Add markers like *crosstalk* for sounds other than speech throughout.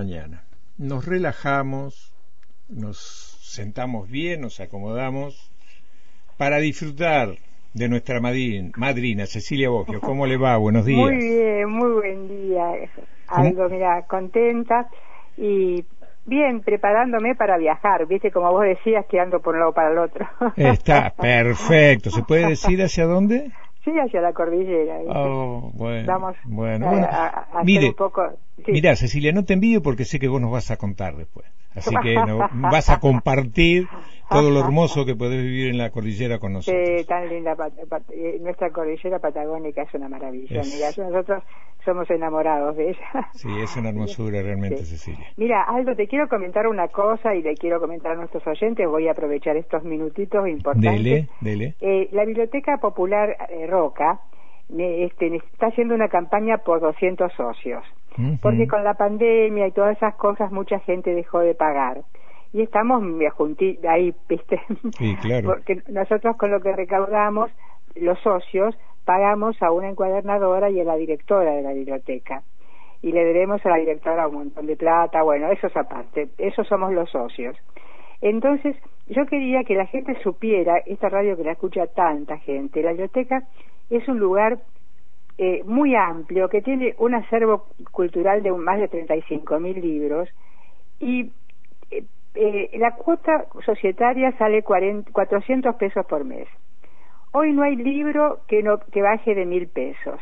mañana. Nos relajamos, nos sentamos bien, nos acomodamos para disfrutar de nuestra madrina, Cecilia Boggio. ¿Cómo le va? Buenos días. Muy bien, muy buen día. Algo, mira, contenta y bien, preparándome para viajar. Viste, como vos decías, que ando por un lado para el otro. Está *laughs* perfecto. ¿Se puede decir hacia dónde? Sí, hacia la cordillera. Oh, bueno. Vamos bueno, mire, Mira, Cecilia, no te envío porque sé que vos nos vas a contar después. Así que no, vas a compartir todo lo hermoso que podés vivir en la cordillera con nosotros. Sí, tan linda. Eh, nuestra cordillera patagónica es una maravilla. Mira, nosotros somos enamorados de ella. Sí, es una hermosura realmente, Cecilia. Mira, Aldo, te quiero comentar una cosa y le quiero comentar a nuestros oyentes. Voy a aprovechar estos minutitos importantes. Dele, dele. Eh, la Biblioteca Popular eh, Roca este, está haciendo una campaña por 200 socios porque con la pandemia y todas esas cosas mucha gente dejó de pagar. Y estamos ahí, *laughs* ¿viste? Sí, claro. porque nosotros con lo que recaudamos, los socios, pagamos a una encuadernadora y a la directora de la biblioteca. Y le debemos a la directora un montón de plata, bueno, eso es aparte, esos somos los socios. Entonces, yo quería que la gente supiera, esta radio que la escucha tanta gente, la biblioteca es un lugar eh, muy amplio, que tiene un acervo cultural de más de 35 mil libros y eh, eh, la cuota societaria sale 40, 400 pesos por mes. Hoy no hay libro que, no, que baje de mil pesos.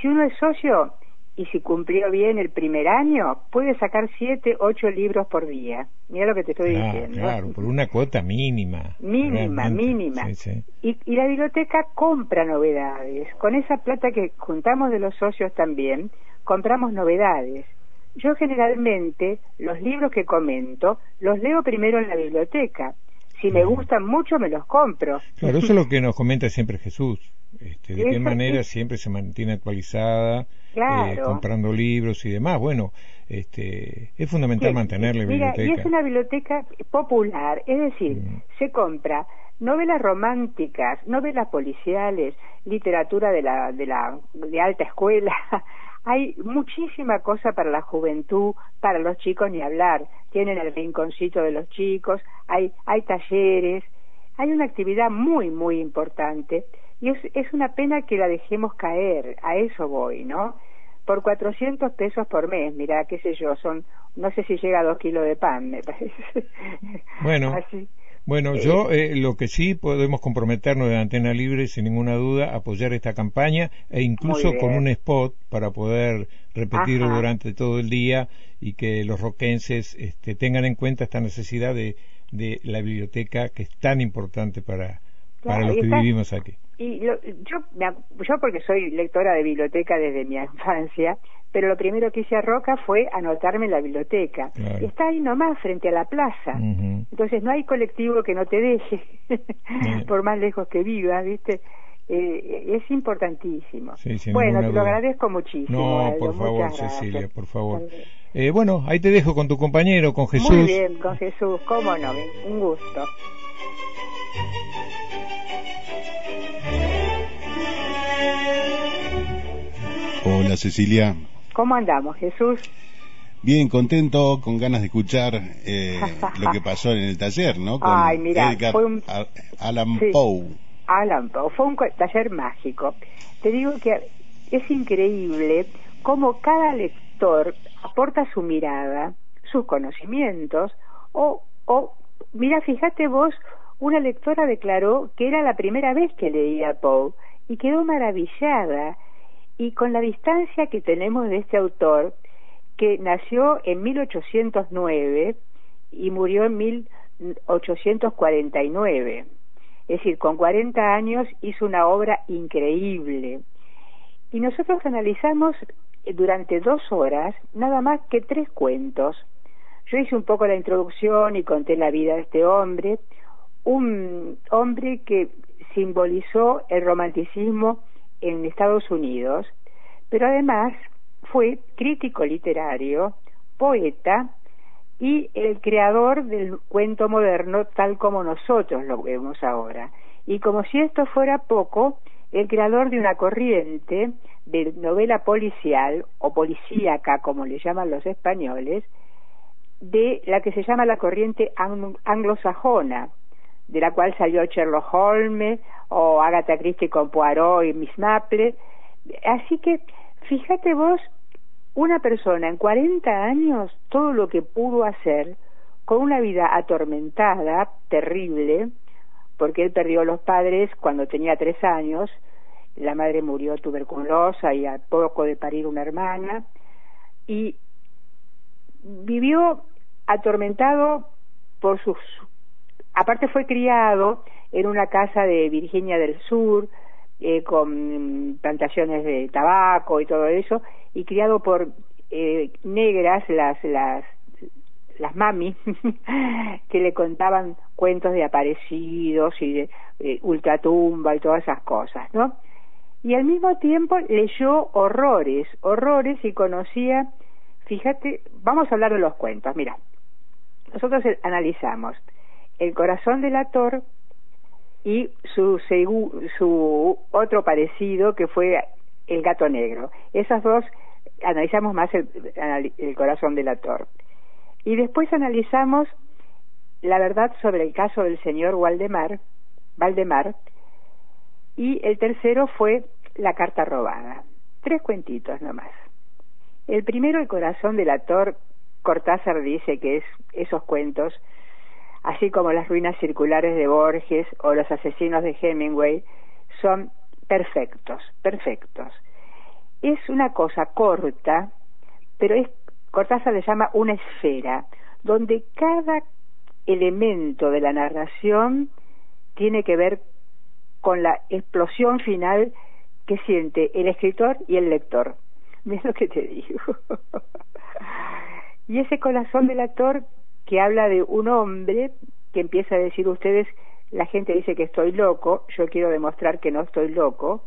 Si uno es socio, y si cumplió bien el primer año, puede sacar siete, ocho libros por día. Mira lo que te estoy diciendo. Claro, por una cuota mínima. Mínima, mínima. Y, y, la biblioteca compra novedades. Con esa plata que juntamos de los socios también, compramos novedades. Yo generalmente los libros que comento los leo primero en la biblioteca. Si me gustan mucho, me los compro. Claro, eso es lo que nos comenta siempre Jesús. Este, de qué manera siempre se mantiene actualizada eh, comprando libros y demás. Bueno, este, es fundamental mantener la biblioteca. y es una biblioteca popular, es decir, mm. se compra novelas románticas, novelas policiales, literatura de la, de la de alta escuela. Hay muchísima cosa para la juventud, para los chicos ni hablar. Tienen el rinconcito de los chicos, hay, hay talleres, hay una actividad muy, muy importante y es, es una pena que la dejemos caer, a eso voy, ¿no? por 400 pesos por mes, mira, qué sé yo, son, no sé si llega a dos kilos de pan, me parece. Bueno, *laughs* bueno, eh, yo eh, lo que sí podemos comprometernos de Antena Libre, sin ninguna duda, apoyar esta campaña e incluso con un spot para poder repetirlo durante todo el día y que los roquenses este, tengan en cuenta esta necesidad de, de la biblioteca que es tan importante para, para los que vivimos aquí. y yo, yo porque soy lectora de biblioteca desde mi infancia, pero lo primero que hice a Roca fue anotarme en la biblioteca. Está ahí nomás, frente a la plaza. Entonces no hay colectivo que no te deje, *laughs* por más lejos que viva, ¿viste? Eh, es importantísimo. bueno, te lo agradezco muchísimo. No, por favor, Cecilia, por favor. Eh, bueno, ahí te dejo con tu compañero, con Jesús. Muy bien, con Jesús, cómo no, un gusto. Hola Cecilia. ¿Cómo andamos, Jesús? Bien, contento, con ganas de escuchar eh, *laughs* lo que pasó en el taller, ¿no? Con Ay, mira, fue un... Alan Poe. Alan Poe, fue un taller mágico. Te digo que es increíble cómo cada lector aporta su mirada, sus conocimientos, o, o mira, fíjate vos, una lectora declaró que era la primera vez que leía Poe y quedó maravillada y con la distancia que tenemos de este autor, que nació en 1809 y murió en 1849. Es decir, con 40 años hizo una obra increíble. Y nosotros analizamos durante dos horas nada más que tres cuentos. Yo hice un poco la introducción y conté la vida de este hombre, un hombre que simbolizó el romanticismo en Estados Unidos, pero además fue crítico literario, poeta y el creador del cuento moderno tal como nosotros lo vemos ahora. Y como si esto fuera poco, el creador de una corriente de novela policial o policíaca, como le llaman los españoles, de la que se llama la corriente anglosajona, de la cual salió Sherlock Holmes o Agatha Christie con Poirot y Miss Maple. Así que, fíjate vos, una persona en 40 años, todo lo que pudo hacer, con una vida atormentada, terrible, porque él perdió los padres cuando tenía tres años, la madre murió tuberculosa y a poco de parir una hermana, y vivió atormentado por sus... Aparte fue criado en una casa de Virginia del Sur, eh, con plantaciones de tabaco y todo eso, y criado por eh, negras, las, las, las mami, *laughs* que le contaban cuentos de aparecidos y de eh, ultratumba y todas esas cosas, ¿no? Y al mismo tiempo leyó horrores, horrores y conocía, fíjate, vamos a hablar de los cuentos, mira, nosotros analizamos el corazón del actor y su, su otro parecido que fue el gato negro. Esas dos analizamos más el, el corazón del actor. Y después analizamos la verdad sobre el caso del señor Waldemar, Valdemar, y el tercero fue la carta robada. Tres cuentitos nomás. El primero, el corazón del actor, Cortázar dice que es esos cuentos, así como las ruinas circulares de Borges o los asesinos de Hemingway, son perfectos, perfectos. Es una cosa corta, pero es, Cortázar le llama una esfera, donde cada elemento de la narración tiene que ver con la explosión final que siente el escritor y el lector. *laughs* ¿Ves lo que te digo? *laughs* Y ese corazón del actor que habla de un hombre que empieza a decir ustedes, la gente dice que estoy loco, yo quiero demostrar que no estoy loco,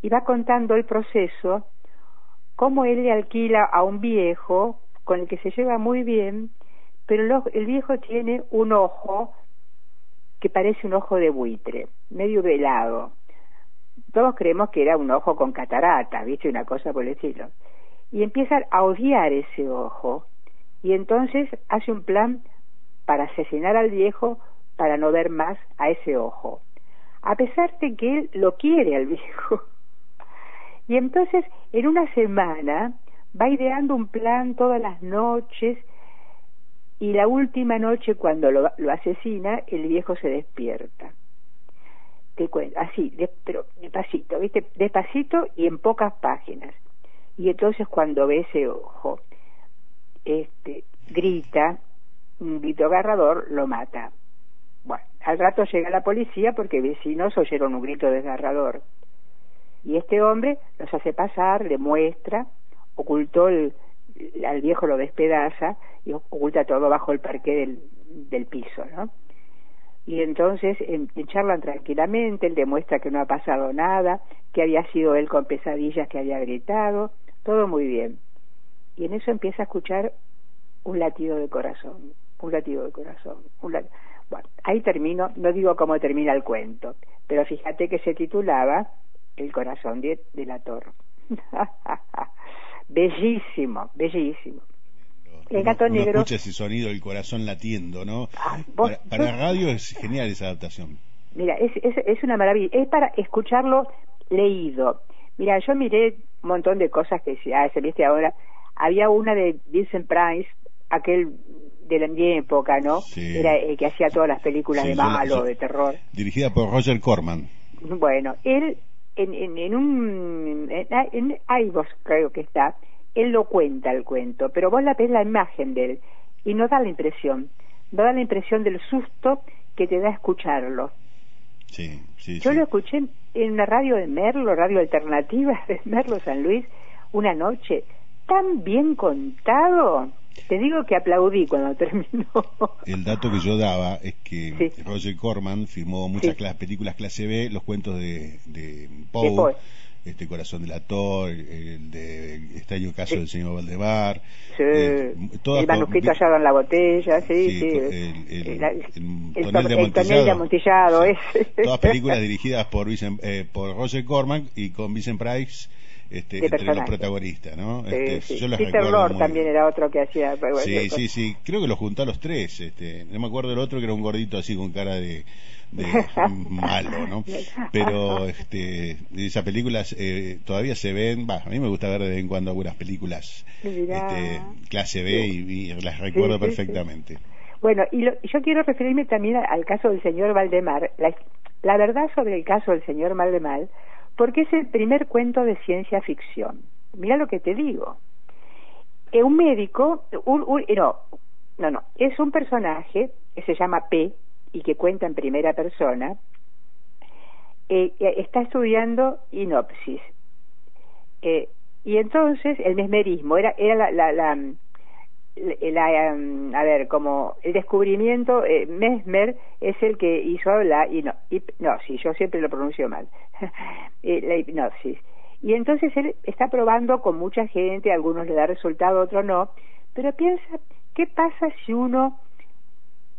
y va contando el proceso, cómo él le alquila a un viejo con el que se lleva muy bien, pero el viejo tiene un ojo que parece un ojo de buitre, medio velado. Todos creemos que era un ojo con catarata, ¿viste? Una cosa por el estilo. Y empiezan a odiar ese ojo y entonces hace un plan para asesinar al viejo para no ver más a ese ojo, a pesar de que él lo quiere al viejo. *laughs* Y entonces en una semana va ideando un plan todas las noches y la última noche cuando lo, asesina el viejo se despierta. Así, pero despacito, ¿viste? Despacito y en pocas páginas. Y entonces cuando ve ese ojo, este, grita, un grito agarrador, lo mata. Bueno, al rato llega la policía porque vecinos oyeron un grito desgarrador. Y este hombre los hace pasar, le muestra, ocultó el, al viejo lo despedaza y oculta todo bajo el parque del, del piso, ¿no? Y entonces en, charlan tranquilamente, él demuestra que no ha pasado nada, que había sido él con pesadillas que había gritado, todo muy bien y en eso empieza a escuchar un latido de corazón, un latido de corazón. Bueno, ahí termino, no digo cómo termina el cuento, pero fíjate que se titulaba El corazón de, la torre. *laughs* bellísimo, bellísimo. El gato negro. escucha ese sonido del corazón latiendo, ¿no? Ah, para, para radio es genial esa adaptación. Mira, es, es, es una maravilla. Es para escucharlo leído. Mira, yo miré un montón de cosas que se, ah, se viste ahora había una de Vincent Price, aquel de la mi época, ¿no? Era el que hacía todas las películas de malo, de terror. Dirigida por Roger Corman. Bueno, él en, en, en un en, vos creo que está, él lo cuenta el cuento, pero vos la ves la imagen de él y no da la impresión, no da la impresión del susto que te da escucharlo. Sí, sí, Yo lo escuché en una radio de Merlo, radio alternativa de Merlo San Luis, una noche tan bien contado. Te digo que aplaudí cuando *laughs* terminó. El dato que yo daba es que Roger Corman firmó muchas películas clase B, los cuentos de, de Poe, este Corazón del Actor, el de Extraño Caso del Señor Valdemar, eh, el manuscrito hallado en la botella, sí, sí. el, el, tonel de amontillado. es. Todas películas *laughs* dirigidas por, eh, por Roger Corman y con Vincent Price este, entre los protagonistas, ¿no? Este, Yo Peter Lord también era otro que hacía. Sí, sí, sí. Creo que lo juntó a los tres. Este, no me acuerdo del otro que era un gordito así con cara de, de *laughs* malo, ¿no? Pero este, esas películas eh, todavía se ven, a mí me gusta ver de vez en cuando algunas películas este, clase B y, las recuerdo perfectamente. Bueno, y yo quiero referirme también al caso del señor Valdemar. La, la verdad sobre el caso del señor Valdemar porque es el primer cuento de ciencia ficción. Mira lo que te digo. Eh, un médico, no, no, no, es un personaje que se llama P y que cuenta en primera persona, eh, está estudiando inopsis. Eh, y entonces el mesmerismo era, era la, la, la, um, a ver, como el descubrimiento, eh, Mesmer es el que hizo la no hipnosis, yo siempre lo pronuncio mal, *laughs* eh, la hipnosis. Y entonces él está probando con mucha gente, a algunos le da resultado, a otros no, pero piensa, ¿qué pasa si uno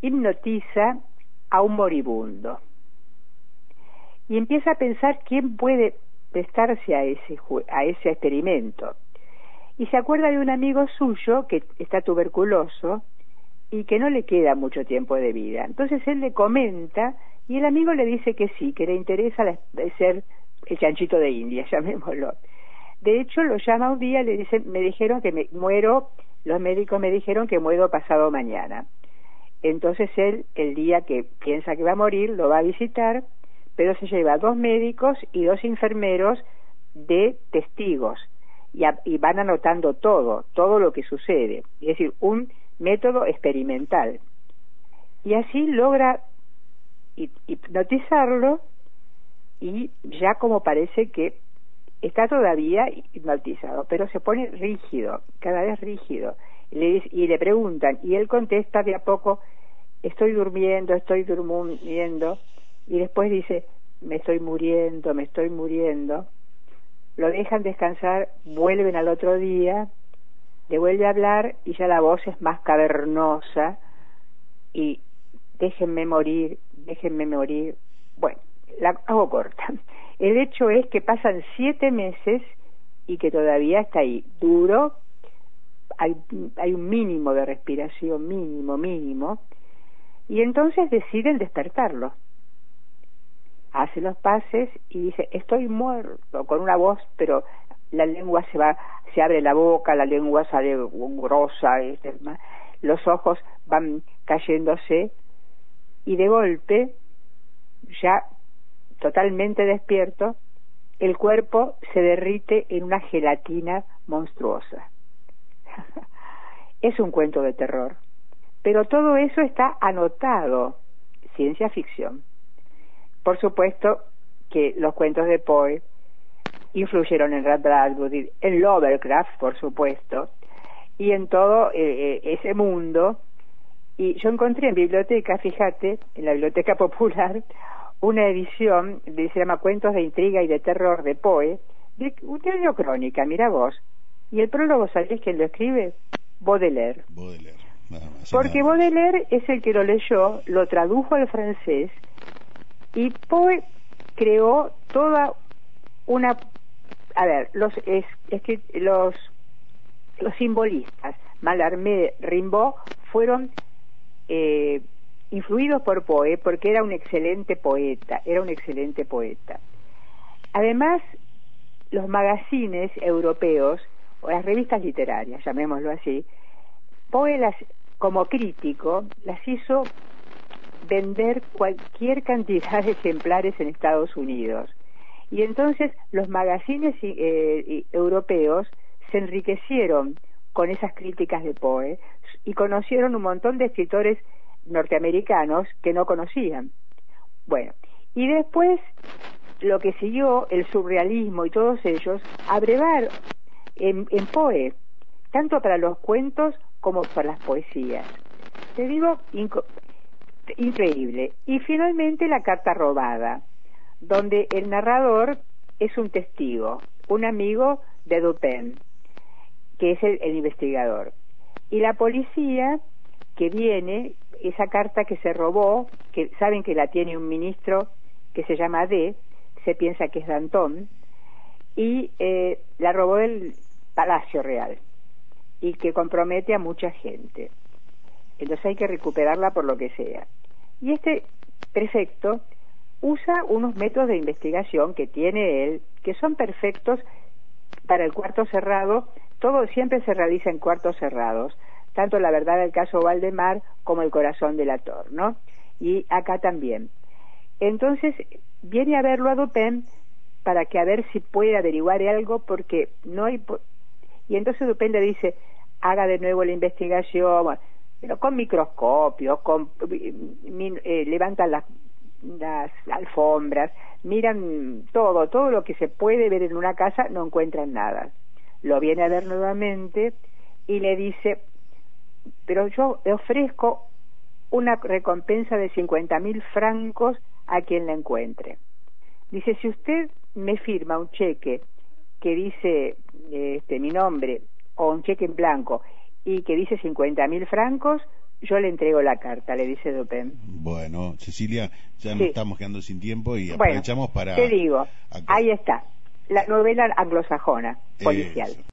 hipnotiza a un moribundo? Y empieza a pensar quién puede prestarse a ese, a ese experimento y se acuerda de un amigo suyo que está tuberculoso y que no le queda mucho tiempo de vida. Entonces él le comenta y el amigo le dice que sí, que le interesa ser el chanchito de India, *laughs* llamémoslo. De hecho, lo llama un día y le dice, me dijeron que me muero, los médicos me dijeron que muero pasado mañana. Entonces él, el día que piensa que va a morir, lo va a visitar, pero se lleva dos médicos y dos enfermeros de testigos y, van anotando todo, todo lo que sucede, es decir, un método experimental. Y así logra hipnotizarlo y ya como parece que está todavía hipnotizado, pero se pone rígido, cada vez rígido. y le preguntan, y él contesta de a poco, estoy durmiendo, estoy durmiendo, y después dice, me estoy muriendo, me estoy muriendo, lo dejan descansar, vuelven al otro día, le vuelve a hablar y ya la voz es más cavernosa y déjenme morir, déjenme morir. Bueno, la hago corta. El hecho es que pasan siete meses y que todavía está ahí, duro, hay, hay un mínimo de respiración, mínimo, mínimo, y entonces deciden despertarlo hace los pases y dice, estoy muerto, con una voz, pero la lengua se va, se abre la boca, la lengua sale grosa, este, los ojos van cayéndose y de golpe, ya totalmente despierto, el cuerpo se derrite en una gelatina monstruosa. *laughs* es un cuento de terror, pero todo eso está anotado, ciencia ficción. Por supuesto que los cuentos de Poe influyeron en Ray Bradbury, en Lovecraft, por supuesto, y en todo eh, eh, ese mundo. Y yo encontré en biblioteca, fíjate, en la biblioteca *laughs* popular, una edición de se llama Cuentos de intriga y de terror de Poe, de un diario crónica, mira vos. Y el prólogo, ¿sabés quién lo escribe? Baudelaire. Baudelaire. Porque Baudelaire es el que lo leyó, lo tradujo al francés y Poe creó toda una a ver los los los simbolistas Mallarmé Rimbaud fueron eh, influidos por Poe porque era un excelente poeta era un excelente poeta. Además los magazines europeos o las revistas literarias llamémoslo así Poe las como crítico las hizo vender cualquier cantidad de ejemplares en Estados Unidos. Y entonces los magazines eh, europeos se enriquecieron con esas críticas de Poe y conocieron un montón de escritores norteamericanos que no conocían. Bueno, y después lo que siguió, el surrealismo y todos ellos, abrevar en, en Poe, tanto para los cuentos como para las poesías. Te digo, increíble. Y finalmente la carta robada, donde el narrador es un testigo, un amigo de Dupin, que es el, investigador. Y la policía que viene, esa carta que se robó, que saben que la tiene un ministro que se llama D, se piensa que es Dantón, y eh, la robó del Palacio Real y que compromete a mucha gente. Entonces hay que recuperarla por lo que sea. Y este prefecto usa unos métodos de investigación que tiene él, que son perfectos para el cuarto cerrado. Todo siempre se realiza en cuartos cerrados, tanto la verdad del caso Valdemar como el corazón del actor, ¿no? Y acá también. Entonces viene a verlo a Dupin para que a ver si puede averiguar algo porque no hay y entonces Dupin le dice haga de nuevo la investigación pero con microscopios con eh, levantan las, alfombras miran todo todo lo que se puede ver en una casa no encuentran nada lo viene a ver nuevamente y le dice pero yo le ofrezco una recompensa de cincuenta mil francos a quien la encuentre. Dice, si usted me firma un cheque que dice este, mi nombre o un cheque en blanco y que dice cincuenta mil francos, yo le entrego la carta, le dice Dupin. Bueno, Cecilia, ya nos estamos quedando sin tiempo y aprovechamos para... Te digo, ahí está, la novela anglosajona, policial.